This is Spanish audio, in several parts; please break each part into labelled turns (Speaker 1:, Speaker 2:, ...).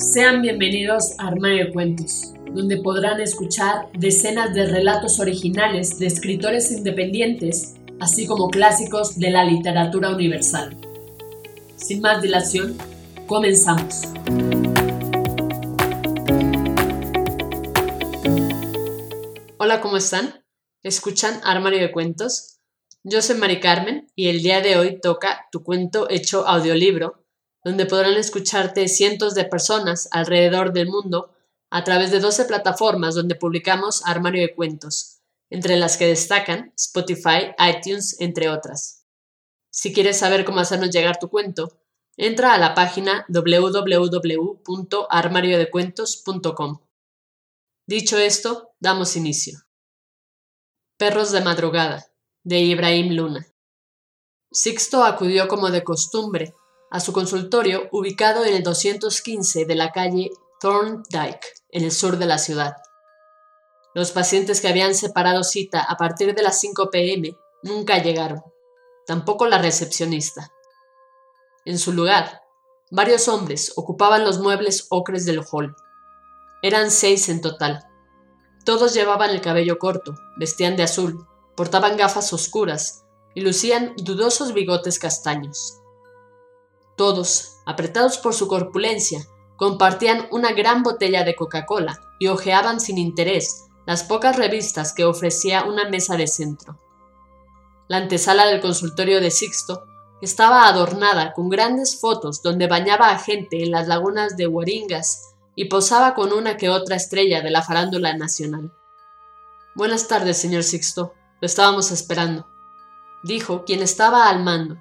Speaker 1: Sean bienvenidos a Armario de Cuentos, donde podrán escuchar decenas de relatos originales de escritores independientes, así como clásicos de la literatura universal. Sin más dilación, comenzamos. Hola, ¿cómo están? ¿Escuchan Armario de Cuentos? Yo soy Mari Carmen y el día de hoy toca tu cuento hecho audiolibro donde podrán escucharte cientos de personas alrededor del mundo a través de 12 plataformas donde publicamos Armario de Cuentos, entre las que destacan Spotify, iTunes, entre otras. Si quieres saber cómo hacernos llegar tu cuento, entra a la página www.armariodecuentos.com. Dicho esto, damos inicio. Perros de madrugada, de Ibrahim Luna. Sixto acudió como de costumbre a su consultorio ubicado en el 215 de la calle Thorndike, en el sur de la ciudad. Los pacientes que habían separado cita a partir de las 5 pm nunca llegaron, tampoco la recepcionista. En su lugar, varios hombres ocupaban los muebles ocres del hall. Eran seis en total. Todos llevaban el cabello corto, vestían de azul, portaban gafas oscuras y lucían dudosos bigotes castaños. Todos, apretados por su corpulencia, compartían una gran botella de Coca-Cola y hojeaban sin interés las pocas revistas que ofrecía una mesa de centro. La antesala del consultorio de Sixto estaba adornada con grandes fotos donde bañaba a gente en las lagunas de Hueringas y posaba con una que otra estrella de la farándula nacional. Buenas tardes, señor Sixto. Lo estábamos esperando, dijo quien estaba al mando,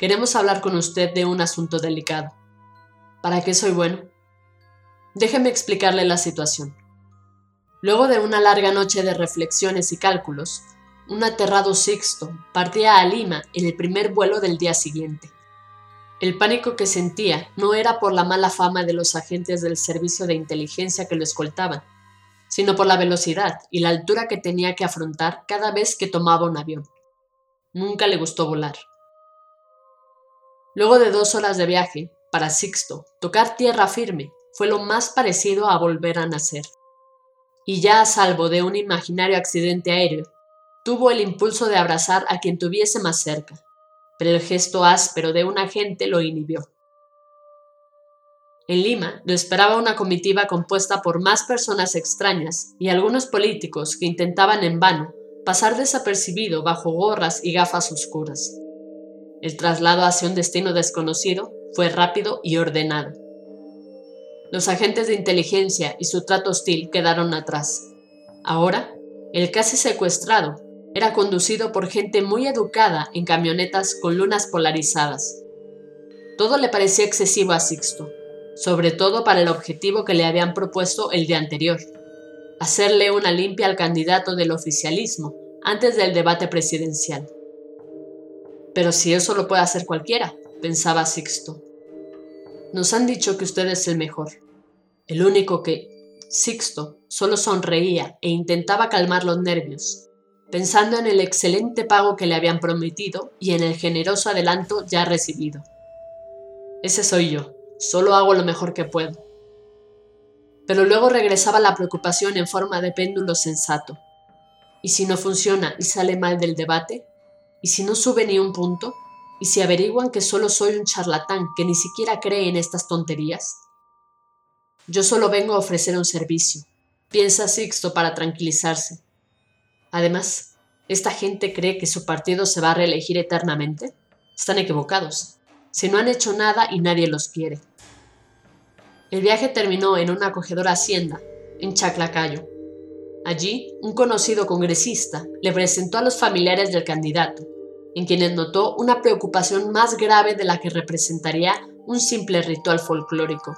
Speaker 1: Queremos hablar con usted de un asunto delicado. ¿Para qué soy bueno? Déjeme explicarle la situación. Luego de una larga noche de reflexiones y cálculos, un aterrado Sixto partía a Lima en el primer vuelo del día siguiente. El pánico que sentía no era por la mala fama de los agentes del servicio de inteligencia que lo escoltaban, sino por la velocidad y la altura que tenía que afrontar cada vez que tomaba un avión. Nunca le gustó volar. Luego de dos horas de viaje, para Sixto, tocar tierra firme fue lo más parecido a volver a nacer. Y ya a salvo de un imaginario accidente aéreo, tuvo el impulso de abrazar a quien tuviese más cerca, pero el gesto áspero de un agente lo inhibió. En Lima lo esperaba una comitiva compuesta por más personas extrañas y algunos políticos que intentaban en vano pasar desapercibido bajo gorras y gafas oscuras. El traslado hacia un destino desconocido fue rápido y ordenado. Los agentes de inteligencia y su trato hostil quedaron atrás. Ahora, el casi secuestrado era conducido por gente muy educada en camionetas con lunas polarizadas. Todo le parecía excesivo a Sixto, sobre todo para el objetivo que le habían propuesto el día anterior, hacerle una limpia al candidato del oficialismo antes del debate presidencial. Pero si eso lo puede hacer cualquiera, pensaba Sixto. Nos han dicho que usted es el mejor. El único que, Sixto, solo sonreía e intentaba calmar los nervios, pensando en el excelente pago que le habían prometido y en el generoso adelanto ya recibido. Ese soy yo, solo hago lo mejor que puedo. Pero luego regresaba la preocupación en forma de péndulo sensato. ¿Y si no funciona y sale mal del debate? ¿Y si no sube ni un punto? ¿Y si averiguan que solo soy un charlatán que ni siquiera cree en estas tonterías? Yo solo vengo a ofrecer un servicio, piensa Sixto para tranquilizarse. Además, ¿esta gente cree que su partido se va a reelegir eternamente? Están equivocados. Si no han hecho nada y nadie los quiere. El viaje terminó en una acogedora hacienda, en Chaclacayo, Allí, un conocido congresista le presentó a los familiares del candidato, en quienes notó una preocupación más grave de la que representaría un simple ritual folclórico.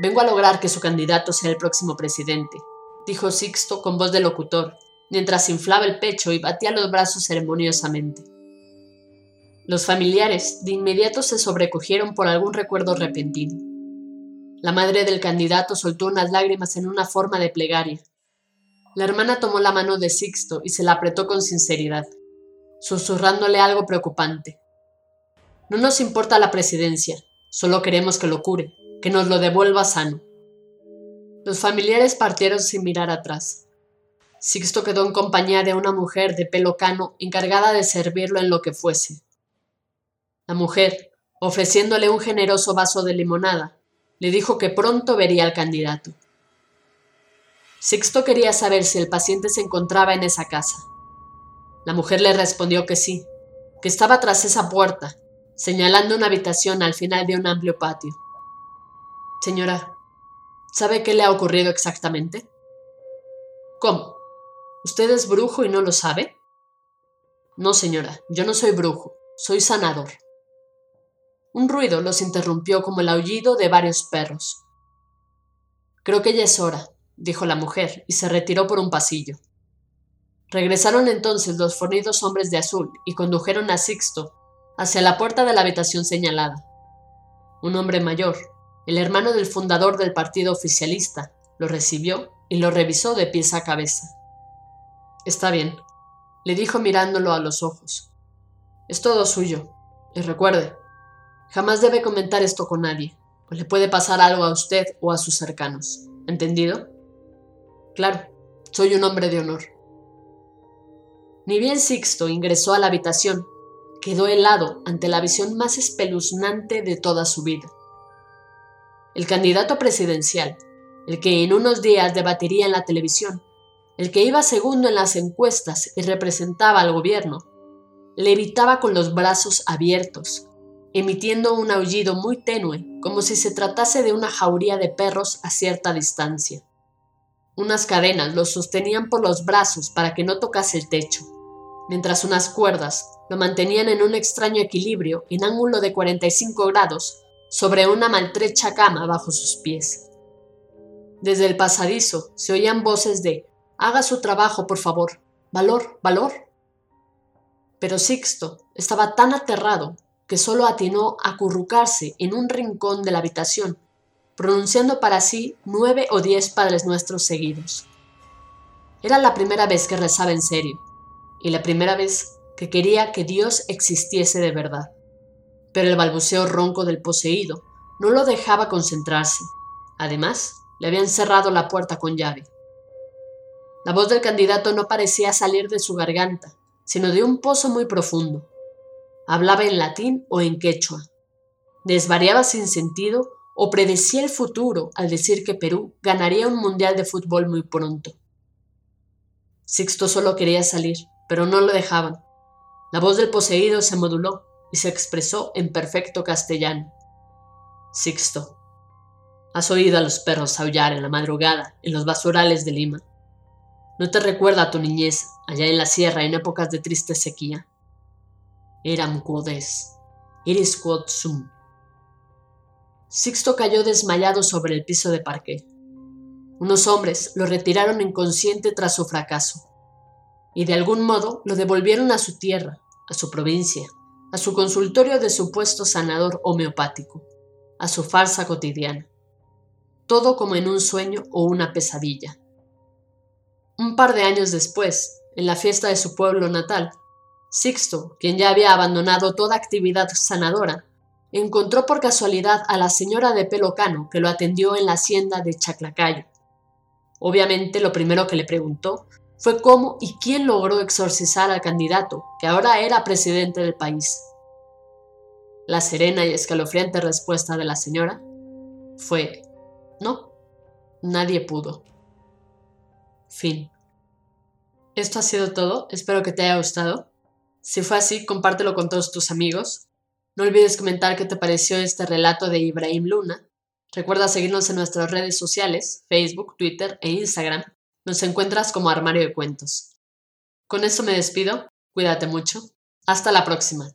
Speaker 1: Vengo a lograr que su candidato sea el próximo presidente, dijo Sixto con voz de locutor, mientras inflaba el pecho y batía los brazos ceremoniosamente. Los familiares de inmediato se sobrecogieron por algún recuerdo repentino. La madre del candidato soltó unas lágrimas en una forma de plegaria. La hermana tomó la mano de Sixto y se la apretó con sinceridad, susurrándole algo preocupante. No nos importa la presidencia, solo queremos que lo cure, que nos lo devuelva sano. Los familiares partieron sin mirar atrás. Sixto quedó en compañía de una mujer de pelo cano encargada de servirlo en lo que fuese. La mujer, ofreciéndole un generoso vaso de limonada, le dijo que pronto vería al candidato. Sixto quería saber si el paciente se encontraba en esa casa. La mujer le respondió que sí, que estaba tras esa puerta, señalando una habitación al final de un amplio patio. Señora, ¿sabe qué le ha ocurrido exactamente? ¿Cómo? ¿Usted es brujo y no lo sabe? No, señora, yo no soy brujo, soy sanador. Un ruido los interrumpió como el aullido de varios perros. Creo que ya es hora, dijo la mujer, y se retiró por un pasillo. Regresaron entonces los fornidos hombres de azul y condujeron a Sixto hacia la puerta de la habitación señalada. Un hombre mayor, el hermano del fundador del partido oficialista, lo recibió y lo revisó de pies a cabeza. Está bien, le dijo mirándolo a los ojos. Es todo suyo. Y recuerde, jamás debe comentar esto con nadie, pues le puede pasar algo a usted o a sus cercanos. ¿Entendido? Claro, soy un hombre de honor. Ni bien Sixto ingresó a la habitación, quedó helado ante la visión más espeluznante de toda su vida. El candidato presidencial, el que en unos días debatiría en la televisión, el que iba segundo en las encuestas y representaba al gobierno, le evitaba con los brazos abiertos, emitiendo un aullido muy tenue, como si se tratase de una jauría de perros a cierta distancia. Unas cadenas lo sostenían por los brazos para que no tocase el techo, mientras unas cuerdas lo mantenían en un extraño equilibrio en ángulo de 45 grados sobre una maltrecha cama bajo sus pies. Desde el pasadizo se oían voces de Haga su trabajo, por favor. Valor, valor. Pero Sixto estaba tan aterrado que solo atinó a acurrucarse en un rincón de la habitación pronunciando para sí nueve o diez Padres Nuestros seguidos. Era la primera vez que rezaba en serio, y la primera vez que quería que Dios existiese de verdad. Pero el balbuceo ronco del poseído no lo dejaba concentrarse. Además, le habían cerrado la puerta con llave. La voz del candidato no parecía salir de su garganta, sino de un pozo muy profundo. Hablaba en latín o en quechua. Desvariaba sin sentido o predecía el futuro al decir que Perú ganaría un mundial de fútbol muy pronto. Sixto solo quería salir, pero no lo dejaban. La voz del poseído se moduló y se expresó en perfecto castellano. Sixto, has oído a los perros aullar en la madrugada en los basurales de Lima. ¿No te recuerda a tu niñez allá en la sierra en épocas de triste sequía? Eram quodes, eres quod sum. Sixto cayó desmayado sobre el piso de parque. Unos hombres lo retiraron inconsciente tras su fracaso, y de algún modo lo devolvieron a su tierra, a su provincia, a su consultorio de supuesto sanador homeopático, a su farsa cotidiana. Todo como en un sueño o una pesadilla. Un par de años después, en la fiesta de su pueblo natal, Sixto, quien ya había abandonado toda actividad sanadora, encontró por casualidad a la señora de pelo cano que lo atendió en la hacienda de Chaclacayo. Obviamente lo primero que le preguntó fue cómo y quién logró exorcizar al candidato, que ahora era presidente del país. La serena y escalofriante respuesta de la señora fue, no, nadie pudo. Fin. Esto ha sido todo, espero que te haya gustado. Si fue así, compártelo con todos tus amigos no olvides comentar qué te pareció este relato de Ibrahim Luna. Recuerda seguirnos en nuestras redes sociales, Facebook, Twitter e Instagram. Nos encuentras como Armario de Cuentos. Con esto me despido. Cuídate mucho. Hasta la próxima.